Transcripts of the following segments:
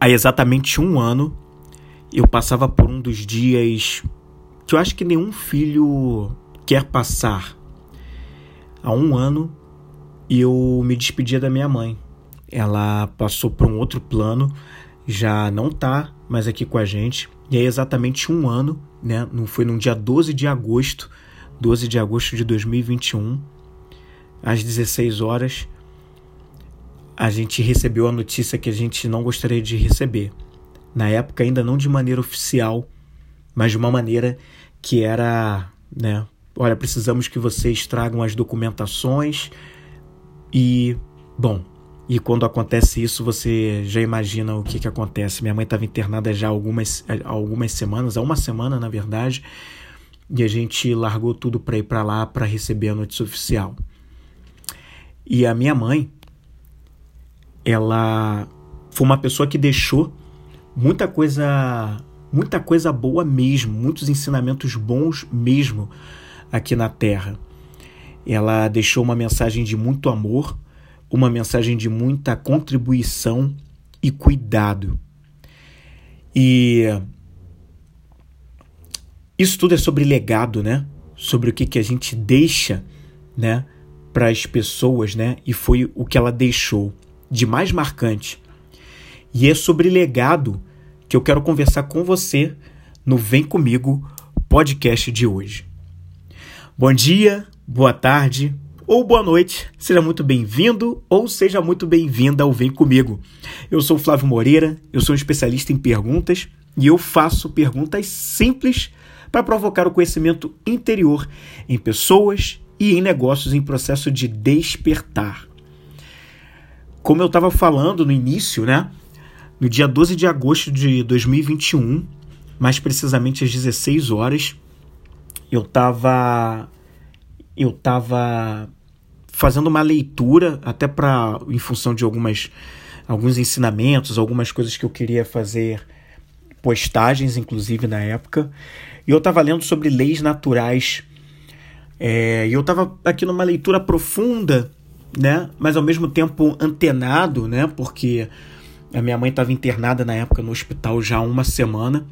há exatamente um ano, eu passava por um dos dias que eu acho que nenhum filho quer passar. Há um ano, eu me despedia da minha mãe. Ela passou por um outro plano, já não está mais aqui com a gente. E é exatamente um ano, né? Não foi no dia 12 de agosto, 12 de agosto de 2021, às 16 horas, a gente recebeu a notícia que a gente não gostaria de receber. Na época, ainda não de maneira oficial, mas de uma maneira que era, né? Olha, precisamos que vocês tragam as documentações e, bom, e quando acontece isso, você já imagina o que, que acontece. Minha mãe estava internada já há algumas, algumas semanas, há uma semana na verdade, e a gente largou tudo para ir para lá para receber a notícia oficial. E a minha mãe, ela foi uma pessoa que deixou muita coisa, muita coisa boa mesmo, muitos ensinamentos bons mesmo aqui na Terra. Ela deixou uma mensagem de muito amor, uma mensagem de muita contribuição e cuidado. E isso tudo é sobre legado, né? Sobre o que, que a gente deixa, né? Para as pessoas, né? E foi o que ela deixou de mais marcante. E é sobre legado que eu quero conversar com você no Vem Comigo podcast de hoje. Bom dia, boa tarde ou boa noite, seja muito bem-vindo ou seja muito bem-vinda ao Vem Comigo. Eu sou Flávio Moreira, eu sou um especialista em perguntas e eu faço perguntas simples para provocar o conhecimento interior em pessoas e em negócios em processo de despertar. Como eu estava falando no início, né? No dia 12 de agosto de 2021, mais precisamente às 16 horas, eu estava eu tava fazendo uma leitura até para em função de algumas alguns ensinamentos, algumas coisas que eu queria fazer postagens inclusive na época. E eu estava lendo sobre leis naturais. É, e eu estava aqui numa leitura profunda né? Mas ao mesmo tempo antenado, né? Porque a minha mãe estava internada na época no hospital já há uma semana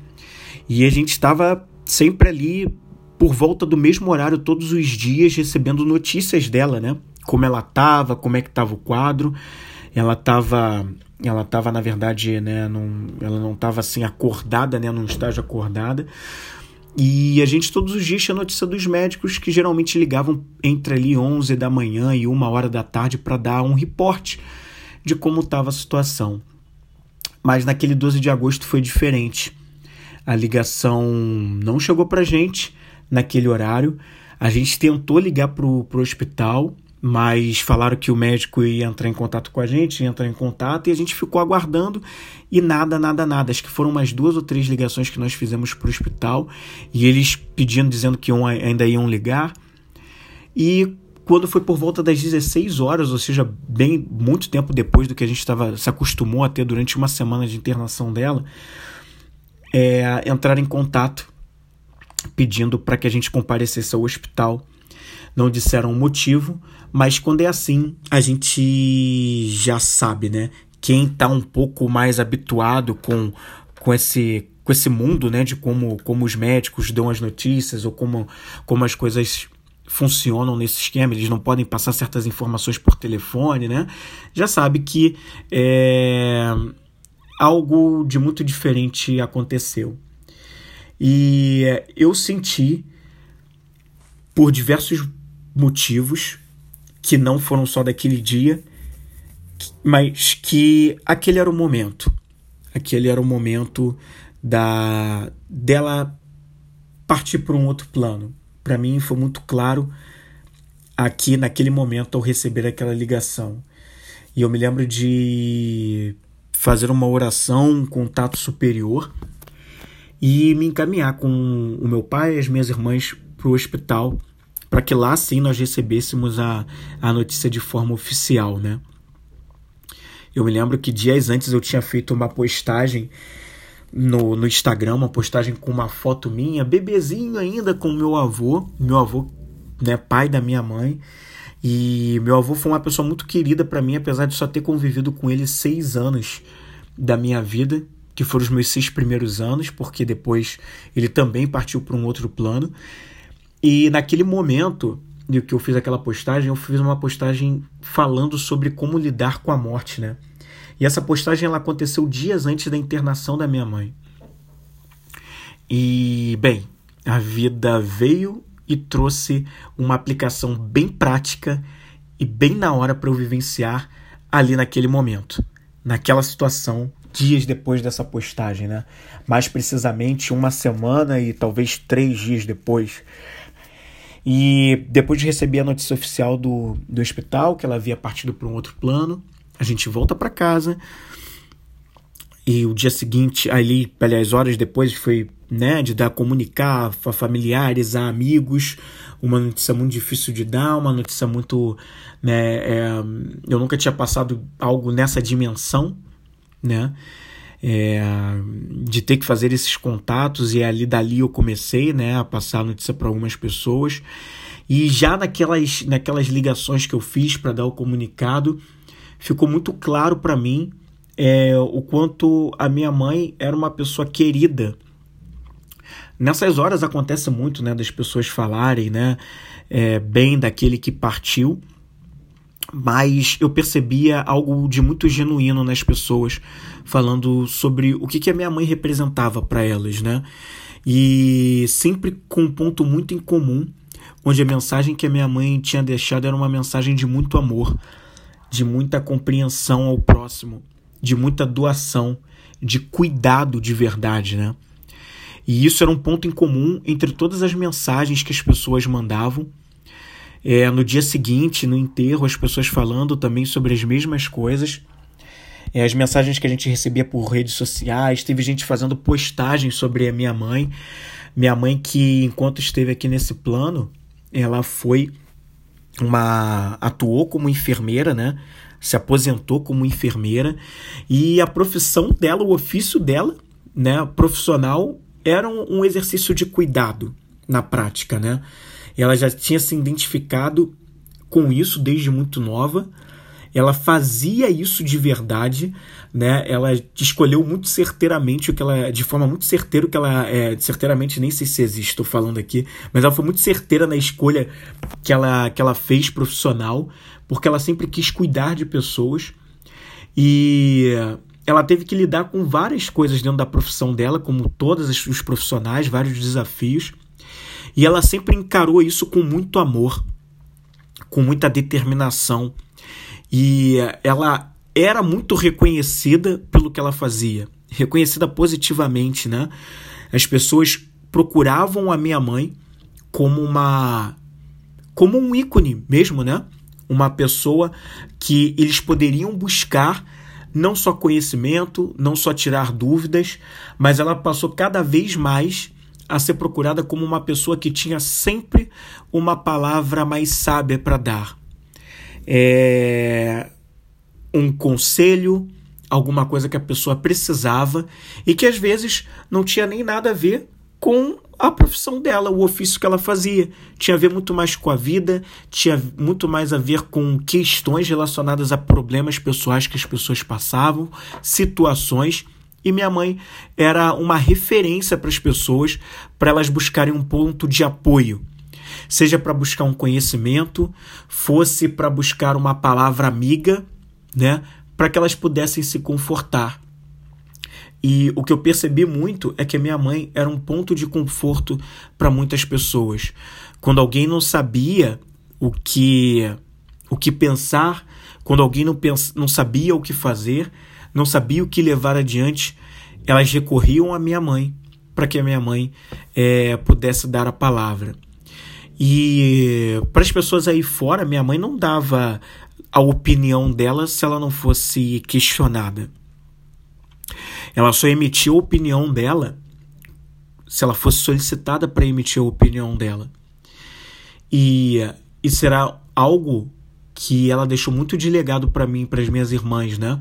e a gente estava sempre ali por volta do mesmo horário todos os dias recebendo notícias dela, né? Como ela estava, como é que estava o quadro. Ela estava ela estava na verdade, né, num, ela não estava assim acordada, né, num estágio acordada, e a gente todos os dias tinha notícia dos médicos que geralmente ligavam entre ali 11 da manhã e 1 hora da tarde para dar um reporte de como estava a situação. Mas naquele 12 de agosto foi diferente. A ligação não chegou para gente naquele horário. A gente tentou ligar para o hospital, mas falaram que o médico ia entrar em contato com a gente, ia entrar em contato, e a gente ficou aguardando e nada, nada, nada. Acho que foram umas duas ou três ligações que nós fizemos para o hospital e eles pedindo, dizendo que iam, ainda iam ligar. E quando foi por volta das 16 horas, ou seja, bem muito tempo depois do que a gente tava, se acostumou a ter durante uma semana de internação dela, é, entrar em contato pedindo para que a gente comparecesse ao hospital não disseram o motivo, mas quando é assim, a gente já sabe, né? Quem está um pouco mais habituado com, com esse com esse mundo, né, de como, como os médicos dão as notícias ou como, como as coisas funcionam nesse esquema, eles não podem passar certas informações por telefone, né? Já sabe que é, algo de muito diferente aconteceu. E eu senti por diversos motivos que não foram só daquele dia, mas que aquele era o momento. Aquele era o momento da dela partir para um outro plano. Para mim foi muito claro aqui naquele momento ao receber aquela ligação. E eu me lembro de fazer uma oração, um contato superior e me encaminhar com o meu pai e as minhas irmãs para o hospital para que lá sim nós recebêssemos a, a notícia de forma oficial, né? Eu me lembro que dias antes eu tinha feito uma postagem no, no Instagram, uma postagem com uma foto minha, bebezinho ainda com meu avô, meu avô, né, pai da minha mãe. E meu avô foi uma pessoa muito querida para mim, apesar de só ter convivido com ele seis anos da minha vida, que foram os meus seis primeiros anos, porque depois ele também partiu para um outro plano. E naquele momento de que eu fiz aquela postagem, eu fiz uma postagem falando sobre como lidar com a morte, né? E essa postagem ela aconteceu dias antes da internação da minha mãe. E, bem, a vida veio e trouxe uma aplicação bem prática e bem na hora para eu vivenciar ali naquele momento, naquela situação, dias depois dessa postagem, né? Mais precisamente uma semana e talvez três dias depois. E depois de receber a notícia oficial do, do hospital, que ela havia partido para um outro plano, a gente volta para casa. E o dia seguinte, ali, aliás, horas depois, foi né, de dar comunicar a familiares, a amigos, uma notícia muito difícil de dar, uma notícia muito, né, é, eu nunca tinha passado algo nessa dimensão, né, é, de ter que fazer esses contatos e ali dali eu comecei, né, a passar a notícia para algumas pessoas. E já naquelas, naquelas ligações que eu fiz para dar o comunicado, ficou muito claro para mim é, o quanto a minha mãe era uma pessoa querida. Nessas horas acontece muito, né, das pessoas falarem, né, é, bem daquele que partiu, mas eu percebia algo de muito genuíno nas pessoas falando sobre o que, que a minha mãe representava para elas, né? E sempre com um ponto muito em comum, onde a mensagem que a minha mãe tinha deixado era uma mensagem de muito amor, de muita compreensão ao próximo, de muita doação, de cuidado de verdade, né? E isso era um ponto em comum entre todas as mensagens que as pessoas mandavam. É, no dia seguinte, no enterro, as pessoas falando também sobre as mesmas coisas. É, as mensagens que a gente recebia por redes sociais, teve gente fazendo postagens sobre a minha mãe. Minha mãe, que enquanto esteve aqui nesse plano, ela foi uma. atuou como enfermeira, né? Se aposentou como enfermeira. E a profissão dela, o ofício dela, né, profissional, era um, exercício de cuidado na prática, né? Ela já tinha se identificado com isso desde muito nova. Ela fazia isso de verdade, né? Ela escolheu muito certeiramente o que ela, de forma muito certeira o que ela, é, certeiramente nem sei se existe, estou falando aqui, mas ela foi muito certeira na escolha que ela, que ela fez profissional, porque ela sempre quis cuidar de pessoas e ela teve que lidar com várias coisas dentro da profissão dela, como todos os profissionais, vários desafios. E ela sempre encarou isso com muito amor, com muita determinação. E ela era muito reconhecida pelo que ela fazia, reconhecida positivamente, né? As pessoas procuravam a minha mãe como uma como um ícone mesmo, né? Uma pessoa que eles poderiam buscar não só conhecimento, não só tirar dúvidas, mas ela passou cada vez mais a ser procurada como uma pessoa que tinha sempre uma palavra mais sábia para dar. É... Um conselho, alguma coisa que a pessoa precisava e que às vezes não tinha nem nada a ver com a profissão dela, o ofício que ela fazia. Tinha a ver muito mais com a vida, tinha muito mais a ver com questões relacionadas a problemas pessoais que as pessoas passavam, situações. E minha mãe era uma referência para as pessoas, para elas buscarem um ponto de apoio. Seja para buscar um conhecimento, fosse para buscar uma palavra amiga, né, para que elas pudessem se confortar. E o que eu percebi muito é que a minha mãe era um ponto de conforto para muitas pessoas. Quando alguém não sabia o que o que pensar, quando alguém não, pens não sabia o que fazer, não sabia o que levar adiante, elas recorriam à minha mãe para que a minha mãe é, pudesse dar a palavra. E para as pessoas aí fora, minha mãe não dava a opinião dela se ela não fosse questionada. Ela só emitiu a opinião dela se ela fosse solicitada para emitir a opinião dela. E, e será algo que ela deixou muito de legado para mim, para as minhas irmãs, né?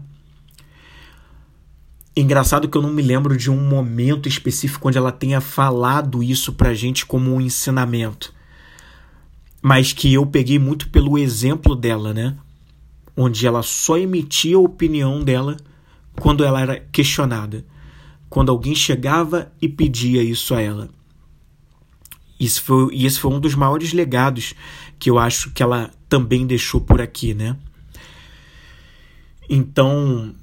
Engraçado que eu não me lembro de um momento específico onde ela tenha falado isso pra gente como um ensinamento. Mas que eu peguei muito pelo exemplo dela, né? Onde ela só emitia a opinião dela quando ela era questionada, quando alguém chegava e pedia isso a ela. Isso foi, e esse foi um dos maiores legados que eu acho que ela também deixou por aqui, né? Então,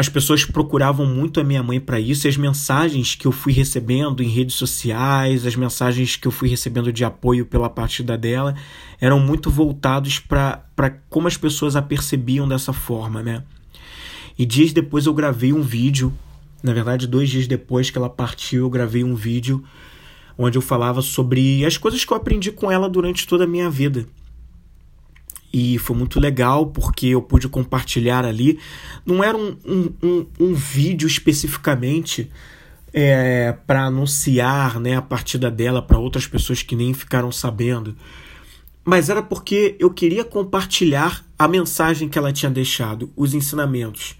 as pessoas procuravam muito a minha mãe para isso e as mensagens que eu fui recebendo em redes sociais, as mensagens que eu fui recebendo de apoio pela partida dela, eram muito voltados para como as pessoas a percebiam dessa forma, né? E dias depois eu gravei um vídeo, na verdade, dois dias depois que ela partiu, eu gravei um vídeo onde eu falava sobre as coisas que eu aprendi com ela durante toda a minha vida e foi muito legal porque eu pude compartilhar ali. Não era um, um, um, um vídeo especificamente é, para anunciar né, a partida dela para outras pessoas que nem ficaram sabendo, mas era porque eu queria compartilhar a mensagem que ela tinha deixado, os ensinamentos.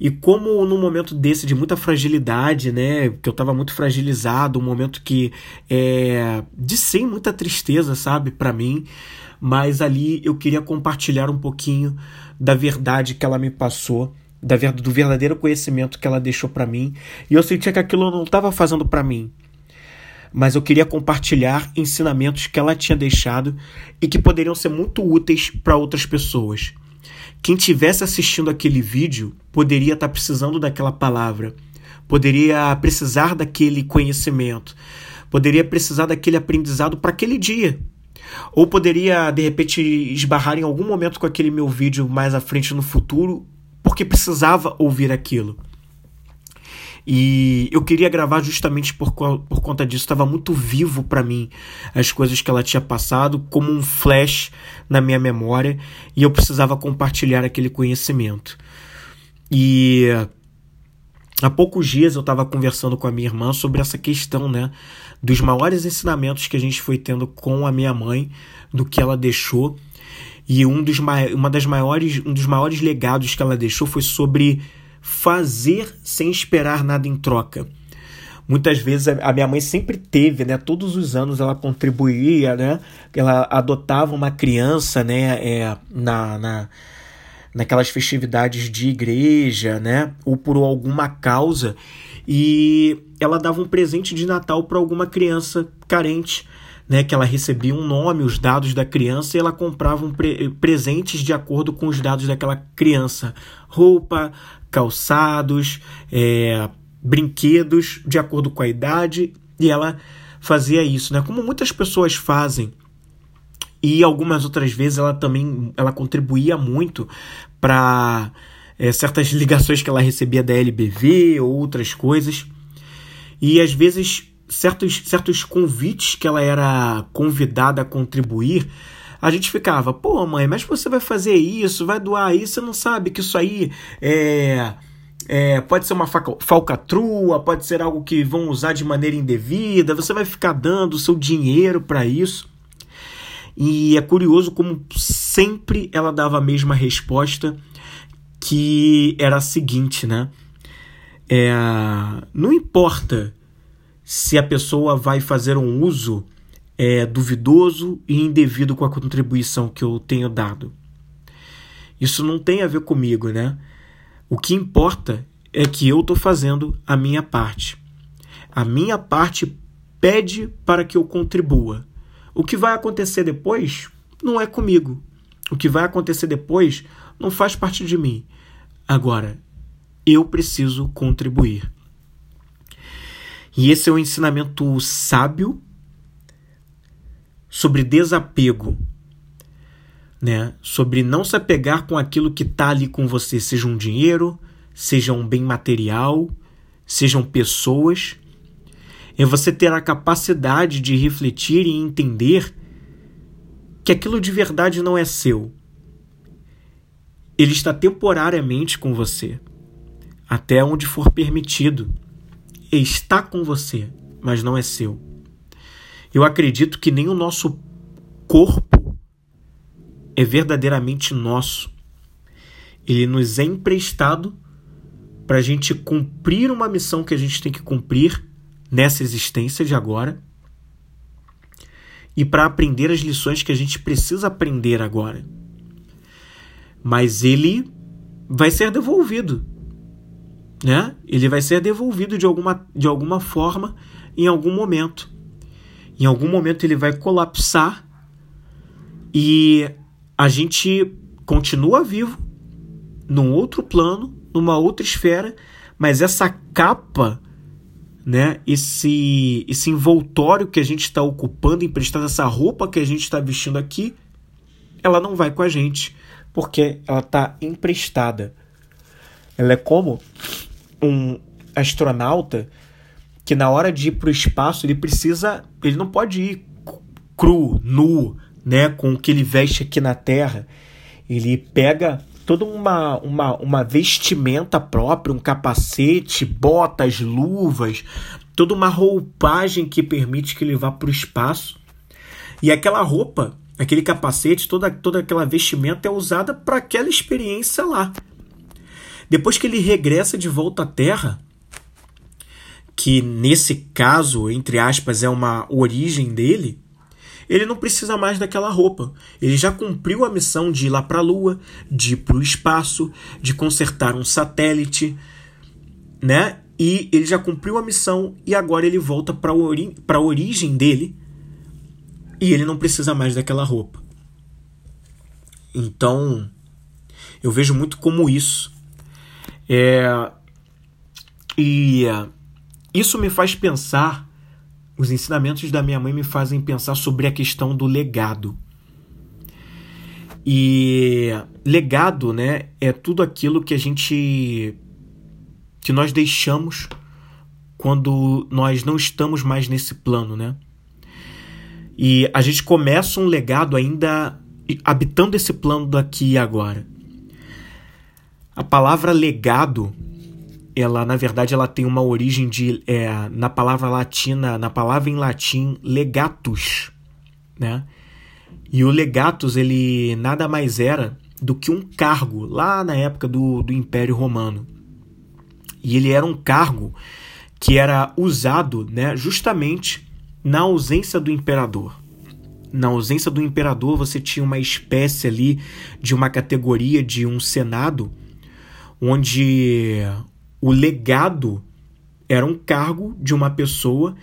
E como num momento desse de muita fragilidade, né, que eu estava muito fragilizado, um momento que é de sem muita tristeza, sabe, para mim, mas ali eu queria compartilhar um pouquinho da verdade que ela me passou, da do verdadeiro conhecimento que ela deixou para mim, e eu sentia que aquilo não estava fazendo para mim. Mas eu queria compartilhar ensinamentos que ela tinha deixado e que poderiam ser muito úteis para outras pessoas. Quem tivesse assistindo aquele vídeo poderia estar tá precisando daquela palavra, poderia precisar daquele conhecimento, poderia precisar daquele aprendizado para aquele dia, ou poderia, de repente, esbarrar em algum momento com aquele meu vídeo mais à frente no futuro, porque precisava ouvir aquilo. E eu queria gravar justamente por, por conta disso. Estava muito vivo para mim as coisas que ela tinha passado, como um flash na minha memória, e eu precisava compartilhar aquele conhecimento. E há poucos dias eu estava conversando com a minha irmã sobre essa questão, né? dos maiores ensinamentos que a gente foi tendo com a minha mãe, do que ela deixou. E um dos, uma das maiores, um dos maiores legados que ela deixou foi sobre fazer sem esperar nada em troca. Muitas vezes a minha mãe sempre teve, né? Todos os anos ela contribuía, né? Ela adotava uma criança, né? É, na, na, naquelas festividades de igreja, né? Ou por alguma causa e ela dava um presente de Natal para alguma criança carente, né, que ela recebia um nome, os dados da criança e ela comprava um pre presentes de acordo com os dados daquela criança, roupa, calçados, é, brinquedos de acordo com a idade e ela fazia isso, né? Como muitas pessoas fazem e algumas outras vezes ela também ela contribuía muito para é, certas ligações que ela recebia da LBV ou outras coisas. E às vezes certos, certos convites que ela era convidada a contribuir, a gente ficava, pô, mãe, mas você vai fazer isso, vai doar isso, você não sabe que isso aí é, é, pode ser uma falcatrua, pode ser algo que vão usar de maneira indevida, você vai ficar dando o seu dinheiro para isso. E é curioso como sempre ela dava a mesma resposta que era a seguinte, né? É, não importa se a pessoa vai fazer um uso é, duvidoso e indevido com a contribuição que eu tenho dado. Isso não tem a ver comigo, né? O que importa é que eu estou fazendo a minha parte. A minha parte pede para que eu contribua. O que vai acontecer depois não é comigo. O que vai acontecer depois não faz parte de mim. Agora, eu preciso contribuir. E esse é um ensinamento sábio sobre desapego, né? Sobre não se apegar com aquilo que está ali com você, seja um dinheiro, seja um bem material, sejam pessoas. É você ter a capacidade de refletir e entender que aquilo de verdade não é seu, ele está temporariamente com você, até onde for permitido. Está com você, mas não é seu. Eu acredito que nem o nosso corpo é verdadeiramente nosso. Ele nos é emprestado para a gente cumprir uma missão que a gente tem que cumprir nessa existência de agora e para aprender as lições que a gente precisa aprender agora mas ele vai ser devolvido. né? Ele vai ser devolvido de alguma, de alguma forma em algum momento. Em algum momento ele vai colapsar e a gente continua vivo num outro plano, numa outra esfera, mas essa capa, né, esse, esse envoltório que a gente está ocupando, emprestado, essa roupa que a gente está vestindo aqui, ela não vai com a gente, porque ela está emprestada. Ela é como um astronauta que na hora de ir para o espaço ele precisa, ele não pode ir cru, nu, né, com o que ele veste aqui na Terra. Ele pega toda uma, uma, uma vestimenta própria, um capacete, botas, luvas, toda uma roupagem que permite que ele vá para o espaço. E aquela roupa, aquele capacete, toda, toda aquela vestimenta é usada para aquela experiência lá. Depois que ele regressa de volta à Terra, que nesse caso, entre aspas, é uma origem dele, ele não precisa mais daquela roupa. Ele já cumpriu a missão de ir lá para a Lua, de ir para o espaço, de consertar um satélite, né? E ele já cumpriu a missão e agora ele volta para ori a origem dele e ele não precisa mais daquela roupa. Então, eu vejo muito como isso. É, e isso me faz pensar os ensinamentos da minha mãe me fazem pensar sobre a questão do legado. E legado, né, é tudo aquilo que a gente que nós deixamos quando nós não estamos mais nesse plano, né? E a gente começa um legado ainda habitando esse plano daqui e agora. A palavra legado ela na verdade ela tem uma origem de é, na palavra latina na palavra em latim legatus né? E o legatus ele nada mais era do que um cargo lá na época do, do Império Romano. E ele era um cargo que era usado né justamente na ausência do imperador. Na ausência do imperador você tinha uma espécie ali de uma categoria de um senado onde o legado era um cargo de uma pessoa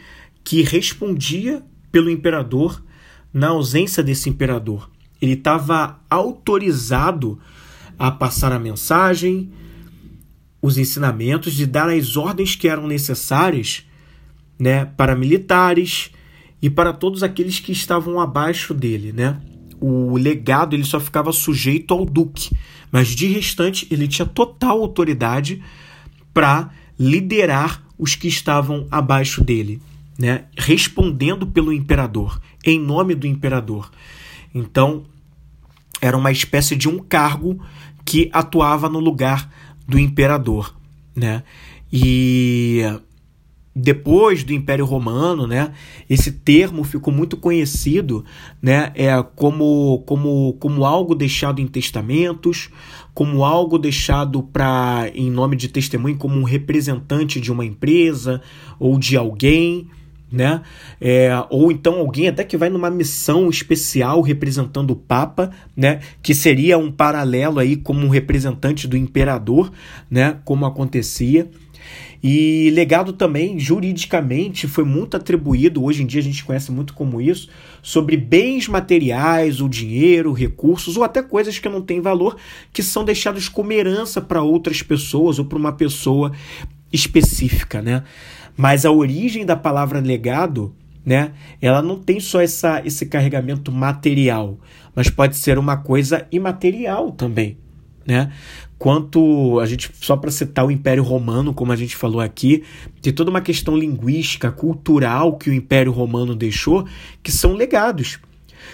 que respondia pelo imperador na ausência desse imperador. Ele estava autorizado a passar a mensagem, os ensinamentos, de dar as ordens que eram necessárias né, para militares e para todos aqueles que estavam abaixo dele. Né? O legado ele só ficava sujeito ao duque, mas de restante ele tinha total autoridade para liderar os que estavam abaixo dele, né? respondendo pelo imperador, em nome do imperador. Então, era uma espécie de um cargo que atuava no lugar do imperador. Né? E depois do Império Romano, né, esse termo ficou muito conhecido, né, é como como como algo deixado em testamentos, como algo deixado para em nome de testemunho, como um representante de uma empresa ou de alguém, né? É, ou então alguém até que vai numa missão especial representando o Papa, né? Que seria um paralelo aí como um representante do imperador, né? Como acontecia. E legado também, juridicamente, foi muito atribuído, hoje em dia a gente conhece muito como isso, sobre bens materiais, o dinheiro, recursos, ou até coisas que não têm valor, que são deixados como herança para outras pessoas ou para uma pessoa específica, né? Mas a origem da palavra legado, né? Ela não tem só essa, esse carregamento material, mas pode ser uma coisa imaterial também, né? quanto a gente só para citar o Império Romano, como a gente falou aqui, tem toda uma questão linguística, cultural que o Império Romano deixou, que são legados.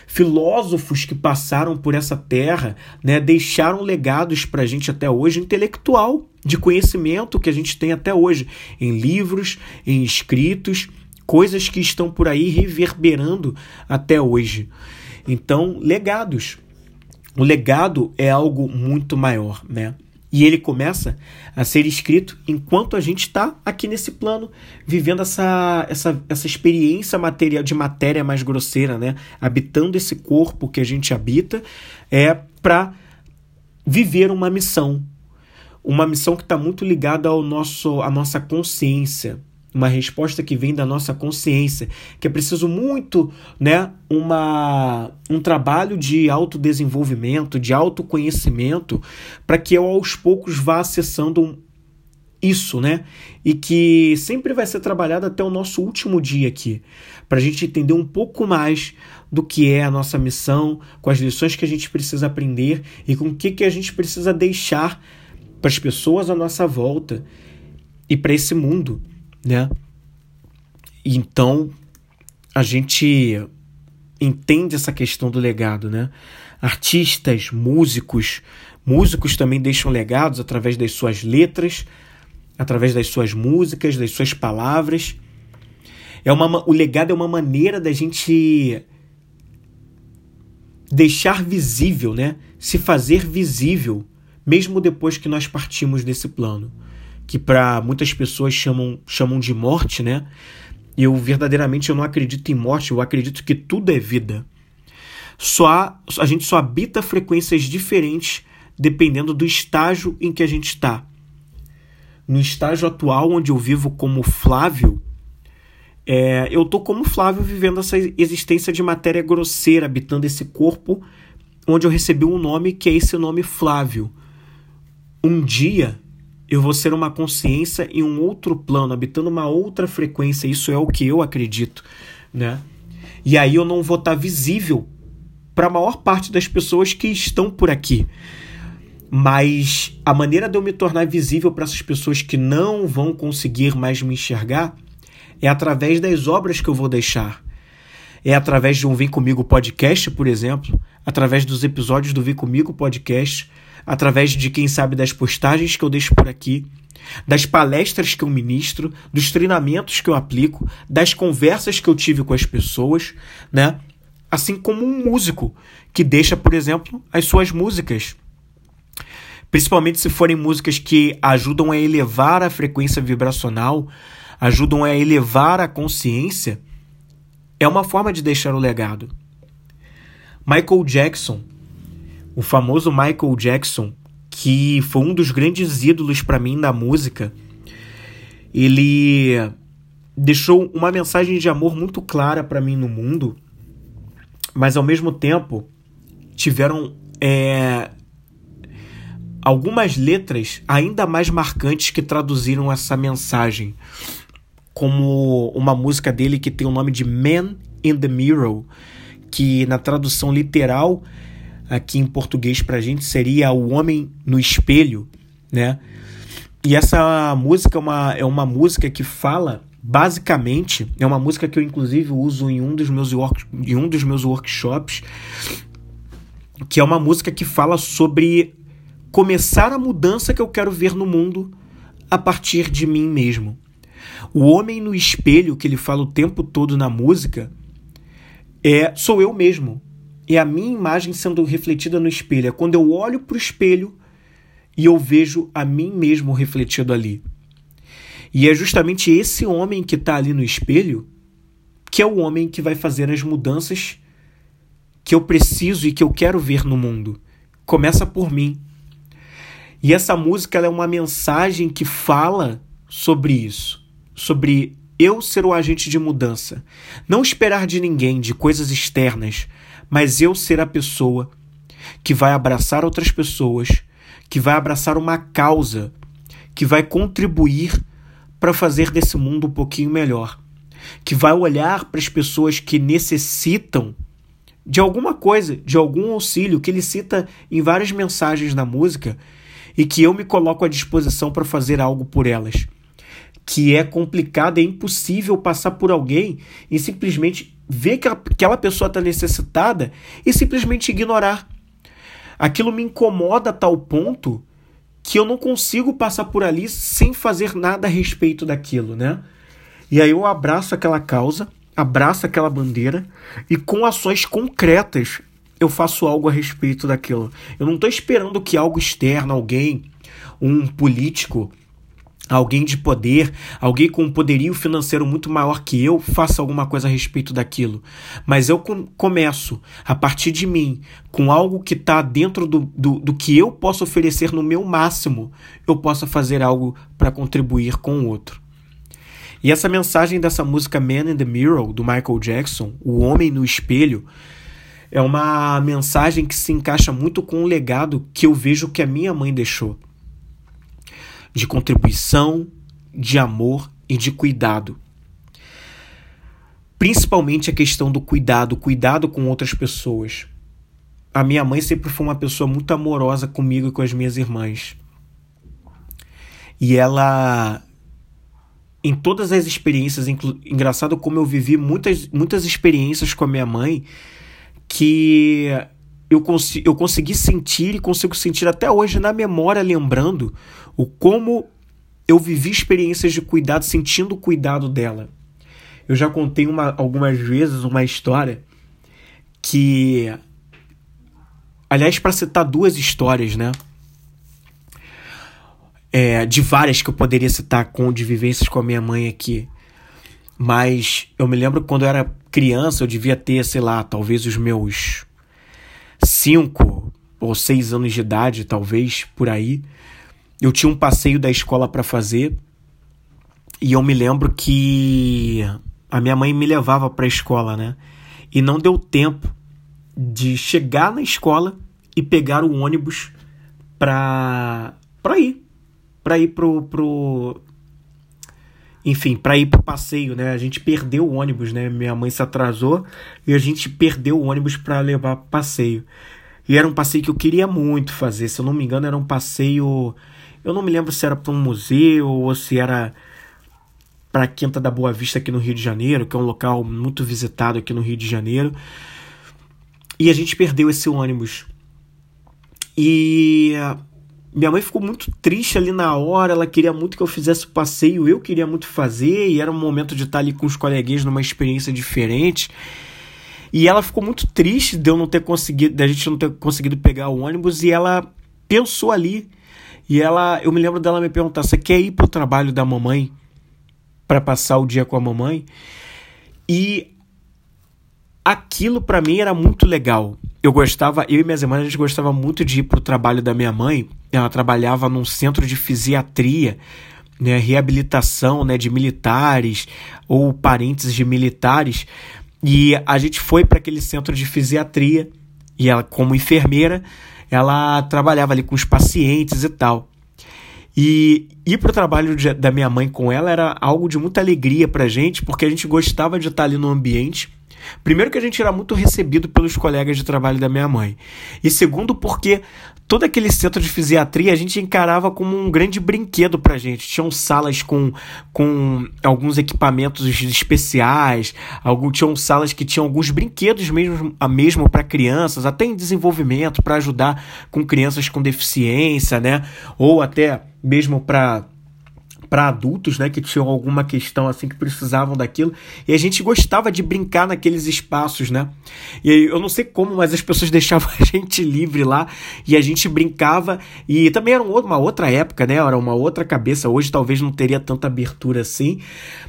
Filósofos que passaram por essa terra, né, deixaram legados para a gente até hoje, intelectual, de conhecimento que a gente tem até hoje, em livros, em escritos, coisas que estão por aí reverberando até hoje. Então, legados. O legado é algo muito maior, né? E ele começa a ser escrito enquanto a gente está aqui nesse plano, vivendo essa, essa, essa experiência material de matéria mais grosseira, né? Habitando esse corpo que a gente habita, é para viver uma missão. uma missão que está muito ligada ao nosso, à nossa consciência, uma resposta que vem da nossa consciência, que é preciso muito, né, uma, um trabalho de autodesenvolvimento, de autoconhecimento, para que eu aos poucos vá acessando isso, né? E que sempre vai ser trabalhado até o nosso último dia aqui, para a gente entender um pouco mais do que é a nossa missão, com as lições que a gente precisa aprender e com o que, que a gente precisa deixar para as pessoas à nossa volta e para esse mundo, né? Então a gente entende essa questão do legado, né? Artistas, músicos, músicos também deixam legados através das suas letras, através das suas músicas, das suas palavras. É uma, o legado é uma maneira da gente deixar visível, né? Se fazer visível, mesmo depois que nós partimos desse plano, que para muitas pessoas chamam, chamam de morte, né? Eu verdadeiramente eu não acredito em morte, eu acredito que tudo é vida. Só a gente só habita frequências diferentes dependendo do estágio em que a gente está. No estágio atual, onde eu vivo como Flávio, é, eu tô como Flávio vivendo essa existência de matéria grosseira, habitando esse corpo onde eu recebi um nome que é esse nome Flávio. Um dia eu vou ser uma consciência em um outro plano, habitando uma outra frequência. Isso é o que eu acredito, né? E aí eu não vou estar visível para a maior parte das pessoas que estão por aqui. Mas a maneira de eu me tornar visível para essas pessoas que não vão conseguir mais me enxergar é através das obras que eu vou deixar. É através de um Vem Comigo podcast, por exemplo, através dos episódios do Vem Comigo podcast, através de quem sabe das postagens que eu deixo por aqui, das palestras que eu ministro, dos treinamentos que eu aplico, das conversas que eu tive com as pessoas, né? Assim como um músico que deixa, por exemplo, as suas músicas. Principalmente se forem músicas que ajudam a elevar a frequência vibracional, ajudam a elevar a consciência, é uma forma de deixar o legado. Michael Jackson, o famoso Michael Jackson, que foi um dos grandes ídolos para mim da música, ele deixou uma mensagem de amor muito clara para mim no mundo, mas ao mesmo tempo tiveram é, algumas letras ainda mais marcantes que traduziram essa mensagem como uma música dele que tem o nome de Man in the Mirror, que na tradução literal aqui em português para a gente seria O Homem no Espelho, né? E essa música é uma, é uma música que fala, basicamente, é uma música que eu inclusive uso em um dos meus, work, em um dos meus workshops, que é uma música que fala sobre começar a mudança que eu quero ver no mundo a partir de mim mesmo. O homem no espelho que ele fala o tempo todo na música é sou eu mesmo. É a minha imagem sendo refletida no espelho. É quando eu olho para o espelho e eu vejo a mim mesmo refletido ali. E é justamente esse homem que está ali no espelho que é o homem que vai fazer as mudanças que eu preciso e que eu quero ver no mundo. Começa por mim. E essa música é uma mensagem que fala sobre isso sobre eu ser o agente de mudança. Não esperar de ninguém, de coisas externas, mas eu ser a pessoa que vai abraçar outras pessoas, que vai abraçar uma causa, que vai contribuir para fazer desse mundo um pouquinho melhor, que vai olhar para as pessoas que necessitam de alguma coisa, de algum auxílio que ele cita em várias mensagens na música e que eu me coloco à disposição para fazer algo por elas. Que é complicado, é impossível passar por alguém e simplesmente ver que aquela pessoa está necessitada e simplesmente ignorar. Aquilo me incomoda a tal ponto que eu não consigo passar por ali sem fazer nada a respeito daquilo, né? E aí eu abraço aquela causa, abraço aquela bandeira e com ações concretas eu faço algo a respeito daquilo. Eu não estou esperando que algo externo, alguém, um político, alguém de poder, alguém com um poderio financeiro muito maior que eu, faça alguma coisa a respeito daquilo. Mas eu com começo, a partir de mim, com algo que está dentro do, do, do, que eu posso oferecer no meu máximo, eu possa fazer algo para contribuir com o outro. E essa mensagem dessa música Man in the Mirror, do Michael Jackson, O Homem no Espelho, é uma mensagem que se encaixa muito com o legado que eu vejo que a minha mãe deixou de contribuição, de amor e de cuidado. Principalmente a questão do cuidado, cuidado com outras pessoas. A minha mãe sempre foi uma pessoa muito amorosa comigo e com as minhas irmãs. E ela em todas as experiências, engraçado como eu vivi muitas, muitas experiências com a minha mãe que eu, cons eu consegui sentir e consigo sentir até hoje na memória, lembrando o como eu vivi experiências de cuidado, sentindo o cuidado dela. Eu já contei uma, algumas vezes uma história que. Aliás, para citar duas histórias, né? É, de várias que eu poderia citar com de vivências com a minha mãe aqui. Mas eu me lembro quando eu era criança, eu devia ter, sei lá, talvez os meus cinco ou seis anos de idade, talvez, por aí. Eu tinha um passeio da escola para fazer e eu me lembro que a minha mãe me levava para a escola, né? E não deu tempo de chegar na escola e pegar o ônibus para para ir, para ir pro, pro enfim, para ir pro passeio, né? A gente perdeu o ônibus, né? Minha mãe se atrasou e a gente perdeu o ônibus para levar pro passeio. E era um passeio que eu queria muito fazer, se eu não me engano, era um passeio eu não me lembro se era para um museu ou se era para a Quinta da Boa Vista aqui no Rio de Janeiro, que é um local muito visitado aqui no Rio de Janeiro. E a gente perdeu esse ônibus. E minha mãe ficou muito triste ali na hora, ela queria muito que eu fizesse o passeio, eu queria muito fazer, e era um momento de estar ali com os coleguinhas numa experiência diferente. E ela ficou muito triste de eu não ter conseguido, da gente não ter conseguido pegar o ônibus, e ela pensou ali e ela, eu me lembro dela me perguntar: "Você quer ir pro trabalho da mamãe para passar o dia com a mamãe?" E aquilo para mim era muito legal. Eu gostava, eu e minhas irmãs a gente gostava muito de ir pro trabalho da minha mãe. Ela trabalhava num centro de fisiatria, né, reabilitação, né, de militares ou parentes de militares. E a gente foi para aquele centro de fisiatria e ela como enfermeira ela trabalhava ali com os pacientes e tal. E ir para o trabalho de, da minha mãe com ela era algo de muita alegria para gente, porque a gente gostava de estar ali no ambiente. Primeiro, que a gente era muito recebido pelos colegas de trabalho da minha mãe. E segundo, porque todo aquele centro de fisiatria a gente encarava como um grande brinquedo pra gente. Tinham salas com, com alguns equipamentos especiais, algum, tinham salas que tinham alguns brinquedos mesmo, mesmo para crianças, até em desenvolvimento, para ajudar com crianças com deficiência, né? Ou até mesmo para para adultos, né, que tinham alguma questão assim que precisavam daquilo, e a gente gostava de brincar naqueles espaços, né? E eu não sei como, mas as pessoas deixavam a gente livre lá e a gente brincava e também era uma outra época, né? Era uma outra cabeça. Hoje talvez não teria tanta abertura assim,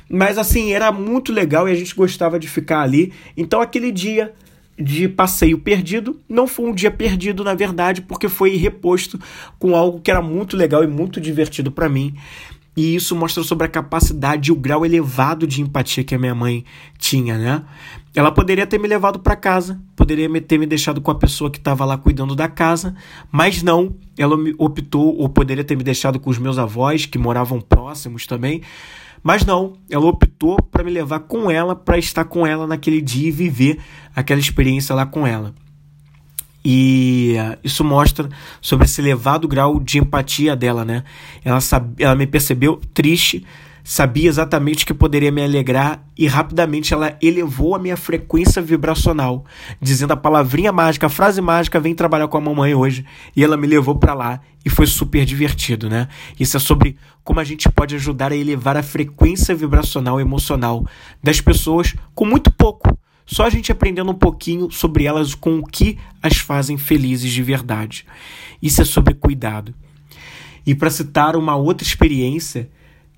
mas assim, era muito legal e a gente gostava de ficar ali. Então aquele dia de passeio perdido não foi um dia perdido, na verdade, porque foi reposto com algo que era muito legal e muito divertido para mim, e isso mostra sobre a capacidade e o grau elevado de empatia que a minha mãe tinha, né? Ela poderia ter me levado para casa, poderia ter me deixado com a pessoa que estava lá cuidando da casa, mas não, ela optou, ou poderia ter me deixado com os meus avós, que moravam próximos também, mas não, ela optou para me levar com ela, para estar com ela naquele dia e viver aquela experiência lá com ela. E uh, isso mostra sobre esse elevado grau de empatia dela, né? Ela, sabe, ela me percebeu triste, sabia exatamente que poderia me alegrar e rapidamente ela elevou a minha frequência vibracional, dizendo a palavrinha mágica, a frase mágica, vem trabalhar com a mamãe hoje. E ela me levou para lá e foi super divertido, né? Isso é sobre como a gente pode ajudar a elevar a frequência vibracional emocional das pessoas com muito pouco só a gente aprendendo um pouquinho sobre elas com o que as fazem felizes de verdade. Isso é sobre cuidado. E para citar uma outra experiência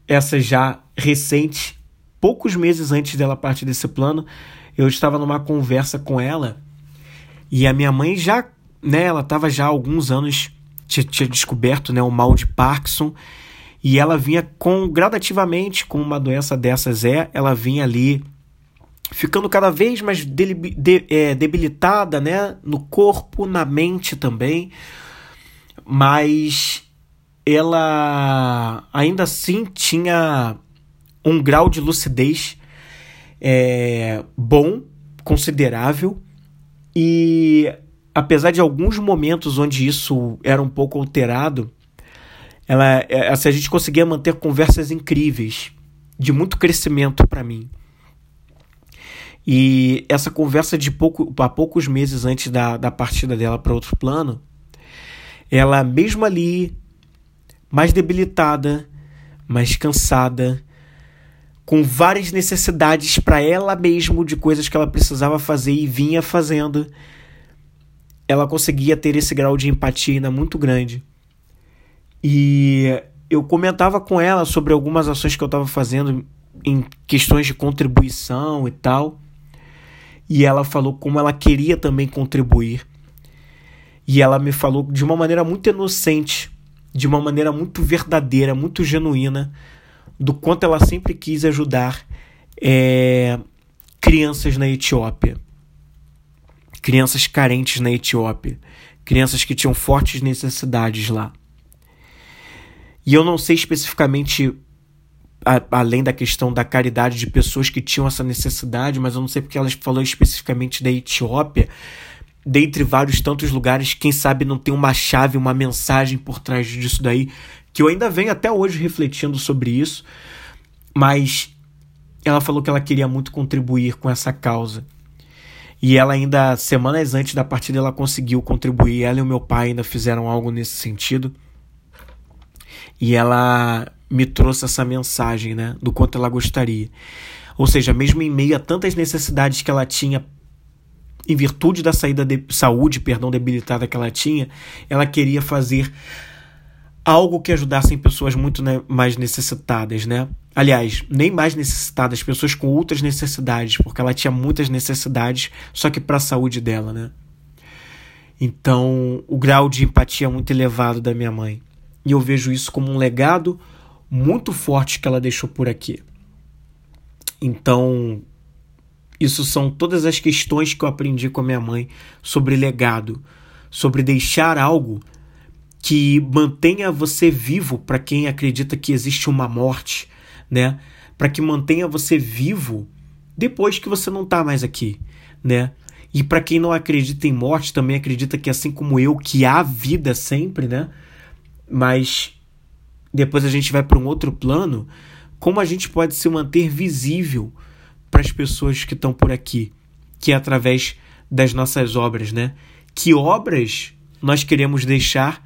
essa já recente, poucos meses antes dela partir desse plano, eu estava numa conversa com ela e a minha mãe já, né, ela estava já há alguns anos tinha, tinha descoberto, né, o mal de Parkinson e ela vinha com gradativamente, com uma doença dessas é, ela vinha ali ficando cada vez mais é, debilitada, né, no corpo, na mente também, mas ela ainda assim tinha um grau de lucidez é, bom, considerável, e apesar de alguns momentos onde isso era um pouco alterado, ela, é, assim, a gente conseguia manter conversas incríveis, de muito crescimento para mim. E essa conversa de pouco, há poucos meses antes da, da partida dela para outro plano, ela mesmo ali, mais debilitada, mais cansada, com várias necessidades para ela mesmo de coisas que ela precisava fazer e vinha fazendo, ela conseguia ter esse grau de empatia ainda muito grande. E eu comentava com ela sobre algumas ações que eu estava fazendo em questões de contribuição e tal. E ela falou como ela queria também contribuir. E ela me falou de uma maneira muito inocente, de uma maneira muito verdadeira, muito genuína, do quanto ela sempre quis ajudar é, crianças na Etiópia, crianças carentes na Etiópia, crianças que tinham fortes necessidades lá. E eu não sei especificamente, a, além da questão da caridade de pessoas que tinham essa necessidade, mas eu não sei porque ela falou especificamente da Etiópia, dentre vários tantos lugares, quem sabe não tem uma chave, uma mensagem por trás disso daí que eu ainda venho até hoje refletindo sobre isso, mas ela falou que ela queria muito contribuir com essa causa. E ela ainda, semanas antes da partida, ela conseguiu contribuir. Ela e o meu pai ainda fizeram algo nesse sentido. E ela me trouxe essa mensagem, né? Do quanto ela gostaria. Ou seja, mesmo em meio a tantas necessidades que ela tinha, em virtude da saída de saúde, perdão, debilitada que ela tinha, ela queria fazer algo que ajudassem pessoas muito né, mais necessitadas, né? Aliás, nem mais necessitadas, pessoas com outras necessidades, porque ela tinha muitas necessidades, só que para a saúde dela, né? Então, o grau de empatia é muito elevado da minha mãe. E eu vejo isso como um legado muito forte que ela deixou por aqui. Então, isso são todas as questões que eu aprendi com a minha mãe sobre legado, sobre deixar algo que mantenha você vivo para quem acredita que existe uma morte, né? Para que mantenha você vivo depois que você não está mais aqui, né? E para quem não acredita em morte, também acredita que assim como eu, que há vida sempre, né? Mas depois a gente vai para um outro plano, como a gente pode se manter visível para as pessoas que estão por aqui, que é através das nossas obras, né? Que obras nós queremos deixar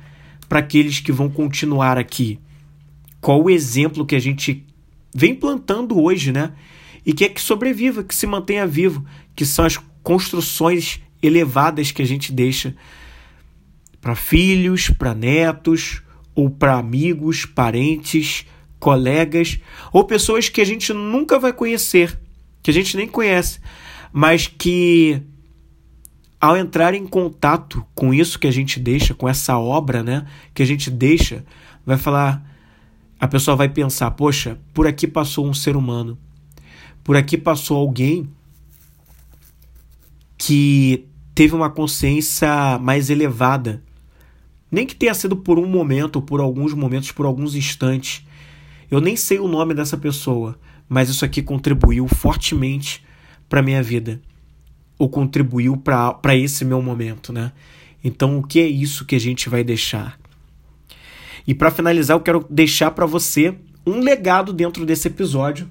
para aqueles que vão continuar aqui? Qual o exemplo que a gente vem plantando hoje, né? E que é que sobreviva, que se mantenha vivo, que são as construções elevadas que a gente deixa para filhos, para netos, ou para amigos, parentes, colegas, ou pessoas que a gente nunca vai conhecer, que a gente nem conhece, mas que ao entrar em contato com isso que a gente deixa, com essa obra, né, que a gente deixa, vai falar, a pessoa vai pensar, poxa, por aqui passou um ser humano, por aqui passou alguém que teve uma consciência mais elevada, nem que tenha sido por um momento, por alguns momentos, por alguns instantes. Eu nem sei o nome dessa pessoa, mas isso aqui contribuiu fortemente para minha vida ou contribuiu para esse meu momento, né? Então, o que é isso que a gente vai deixar? E para finalizar, eu quero deixar para você um legado dentro desse episódio,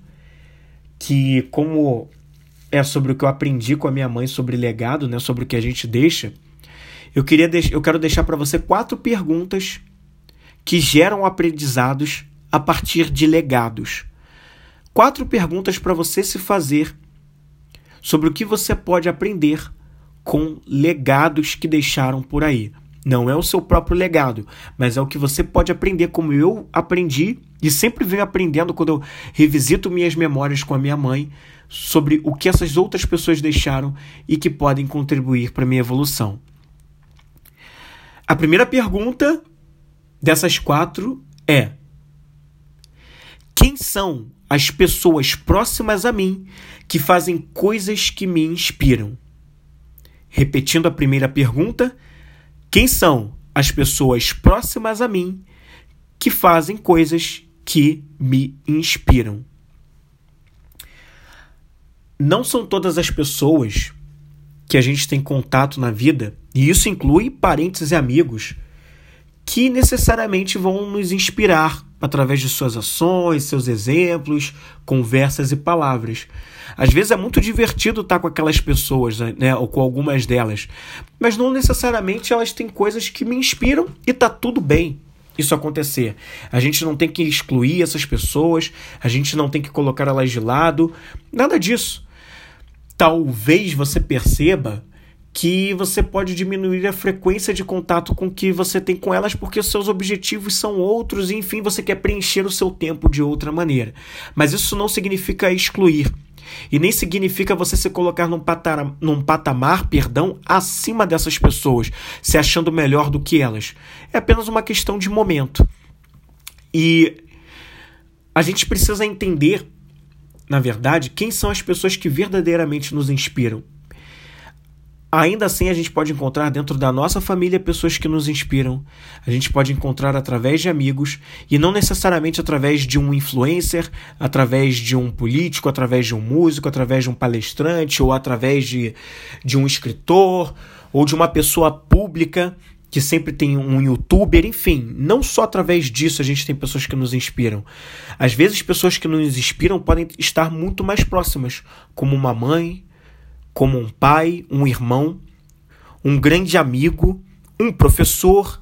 que como é sobre o que eu aprendi com a minha mãe sobre legado, né, sobre o que a gente deixa, eu queria eu quero deixar para você quatro perguntas que geram aprendizados a partir de legados. Quatro perguntas para você se fazer sobre o que você pode aprender com legados que deixaram por aí. Não é o seu próprio legado, mas é o que você pode aprender, como eu aprendi e sempre venho aprendendo quando eu revisito minhas memórias com a minha mãe sobre o que essas outras pessoas deixaram e que podem contribuir para minha evolução. A primeira pergunta dessas quatro é: Quem são as pessoas próximas a mim que fazem coisas que me inspiram? Repetindo a primeira pergunta, quem são as pessoas próximas a mim que fazem coisas que me inspiram? Não são todas as pessoas que a gente tem contato na vida, e isso inclui parentes e amigos, que necessariamente vão nos inspirar através de suas ações, seus exemplos, conversas e palavras. Às vezes é muito divertido estar com aquelas pessoas, né, ou com algumas delas, mas não necessariamente elas têm coisas que me inspiram e tá tudo bem isso acontecer. A gente não tem que excluir essas pessoas, a gente não tem que colocar elas de lado, nada disso. Talvez você perceba que você pode diminuir a frequência de contato com que você tem com elas porque os seus objetivos são outros e enfim você quer preencher o seu tempo de outra maneira. Mas isso não significa excluir. E nem significa você se colocar num patamar, num patamar, perdão, acima dessas pessoas, se achando melhor do que elas. É apenas uma questão de momento. E a gente precisa entender, na verdade, quem são as pessoas que verdadeiramente nos inspiram. Ainda assim, a gente pode encontrar dentro da nossa família pessoas que nos inspiram. A gente pode encontrar através de amigos e não necessariamente através de um influencer, através de um político, através de um músico, através de um palestrante ou através de, de um escritor ou de uma pessoa pública que sempre tem um youtuber, enfim, não só através disso a gente tem pessoas que nos inspiram. Às vezes, pessoas que nos inspiram podem estar muito mais próximas, como uma mãe, como um pai, um irmão, um grande amigo, um professor,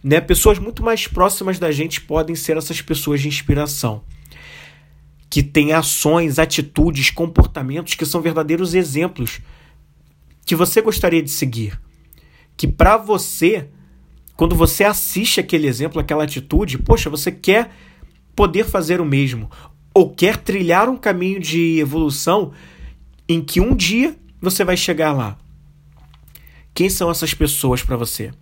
né? Pessoas muito mais próximas da gente podem ser essas pessoas de inspiração, que têm ações, atitudes, comportamentos que são verdadeiros exemplos que você gostaria de seguir. Que para você, quando você assiste aquele exemplo, aquela atitude, poxa, você quer poder fazer o mesmo ou quer trilhar um caminho de evolução em que um dia você vai chegar lá. Quem são essas pessoas para você?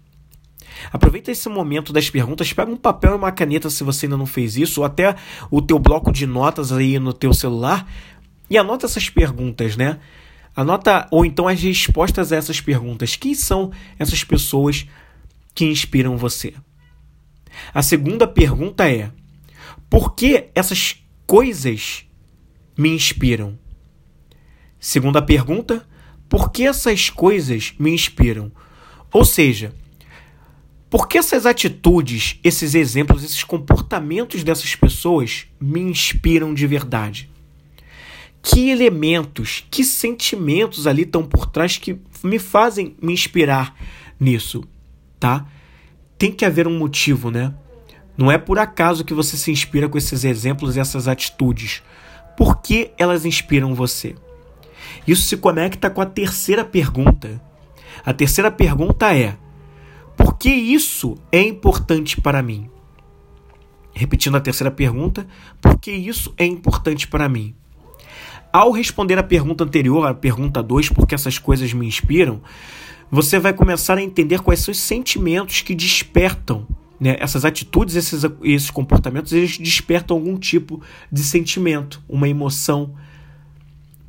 Aproveita esse momento das perguntas, pega um papel e uma caneta se você ainda não fez isso, ou até o teu bloco de notas aí no teu celular e anota essas perguntas, né? Anota ou então as respostas a essas perguntas. Quem são essas pessoas que inspiram você? A segunda pergunta é: por que essas coisas me inspiram? Segunda pergunta: por que essas coisas me inspiram? Ou seja, por que essas atitudes, esses exemplos, esses comportamentos dessas pessoas me inspiram de verdade? Que elementos, que sentimentos ali estão por trás que me fazem me inspirar nisso, tá? Tem que haver um motivo, né? Não é por acaso que você se inspira com esses exemplos e essas atitudes. Por que elas inspiram você? Isso se conecta com a terceira pergunta. A terceira pergunta é: por que isso é importante para mim? Repetindo a terceira pergunta, por que isso é importante para mim? Ao responder a pergunta anterior, a pergunta 2, por que essas coisas me inspiram, você vai começar a entender quais são os sentimentos que despertam né? essas atitudes, esses, esses comportamentos, eles despertam algum tipo de sentimento, uma emoção,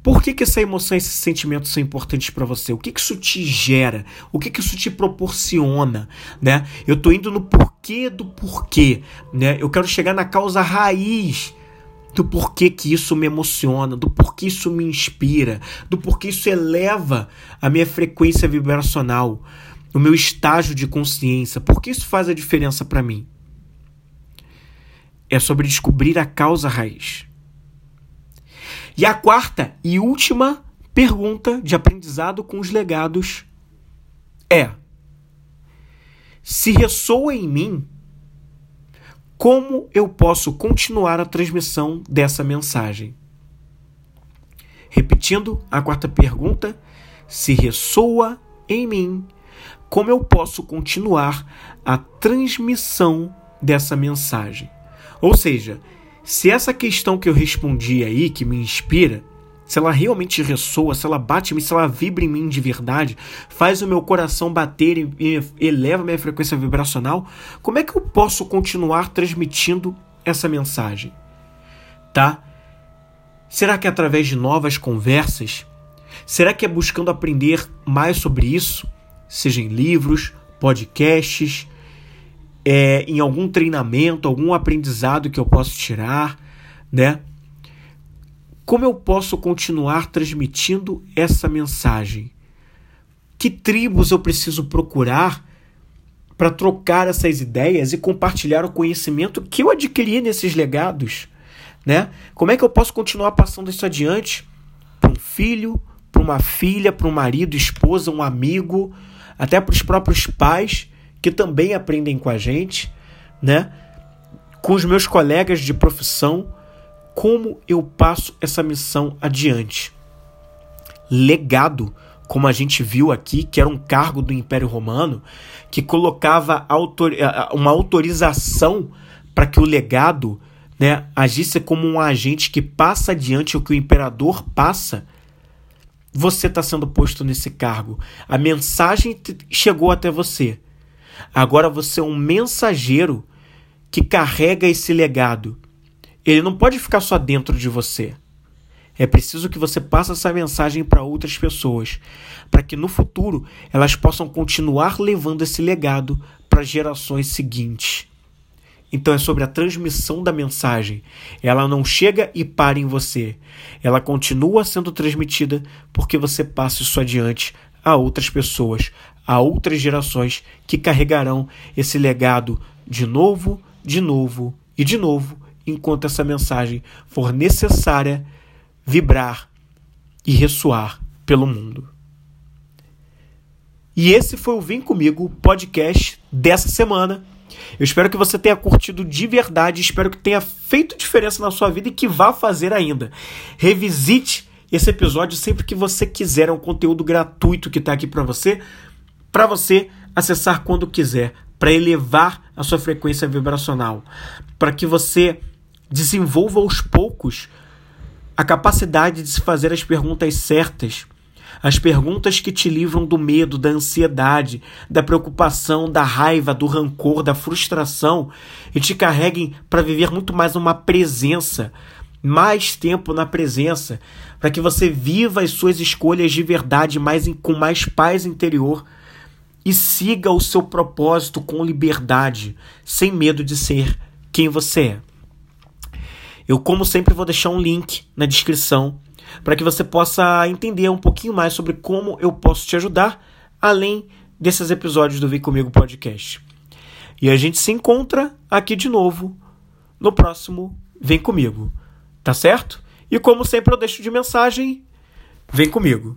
por que, que essa emoção esses sentimentos são importantes para você? O que, que isso te gera? O que, que isso te proporciona? Né? Eu estou indo no porquê do porquê. Né? Eu quero chegar na causa raiz do porquê que isso me emociona, do porquê isso me inspira, do porquê isso eleva a minha frequência vibracional, o meu estágio de consciência, por que isso faz a diferença para mim? É sobre descobrir a causa raiz. E a quarta e última pergunta de aprendizado com os legados é: se ressoa em mim, como eu posso continuar a transmissão dessa mensagem? Repetindo a quarta pergunta: se ressoa em mim, como eu posso continuar a transmissão dessa mensagem? Ou seja, se essa questão que eu respondi aí, que me inspira, se ela realmente ressoa, se ela bate em mim, se ela vibra em mim de verdade, faz o meu coração bater e, eleva minha frequência vibracional, como é que eu posso continuar transmitindo essa mensagem? Tá? Será que é através de novas conversas? Será que é buscando aprender mais sobre isso? Seja em livros, podcasts, é, em algum treinamento, algum aprendizado que eu posso tirar, né? Como eu posso continuar transmitindo essa mensagem? Que tribos eu preciso procurar para trocar essas ideias e compartilhar o conhecimento que eu adquiri nesses legados? Né? Como é que eu posso continuar passando isso adiante para um filho, para uma filha, para um marido, esposa, um amigo, até para os próprios pais que também aprendem com a gente, né? Com os meus colegas de profissão, como eu passo essa missão adiante? Legado, como a gente viu aqui, que era um cargo do Império Romano, que colocava uma autorização para que o legado né, agisse como um agente que passa adiante o que o imperador passa, você está sendo posto nesse cargo. A mensagem chegou até você. Agora você é um mensageiro que carrega esse legado. Ele não pode ficar só dentro de você. É preciso que você passe essa mensagem para outras pessoas, para que no futuro elas possam continuar levando esse legado para gerações seguintes. Então é sobre a transmissão da mensagem. Ela não chega e para em você. Ela continua sendo transmitida porque você passa isso adiante a outras pessoas, a outras gerações que carregarão esse legado de novo, de novo e de novo, enquanto essa mensagem for necessária vibrar e ressoar pelo mundo. E esse foi o Vem Comigo podcast dessa semana. Eu espero que você tenha curtido de verdade, espero que tenha feito diferença na sua vida e que vá fazer ainda. Revisite esse episódio sempre que você quiser, é um conteúdo gratuito que está aqui para você, para você acessar quando quiser, para elevar a sua frequência vibracional, para que você desenvolva aos poucos a capacidade de se fazer as perguntas certas as perguntas que te livram do medo, da ansiedade, da preocupação, da raiva, do rancor, da frustração e te carreguem para viver muito mais uma presença, mais tempo na presença, para que você viva as suas escolhas de verdade mais com mais paz interior e siga o seu propósito com liberdade, sem medo de ser quem você é. Eu, como sempre, vou deixar um link na descrição para que você possa entender um pouquinho mais sobre como eu posso te ajudar, além desses episódios do Vem Comigo Podcast. E a gente se encontra aqui de novo no próximo Vem Comigo, tá certo? E como sempre eu deixo de mensagem, vem comigo.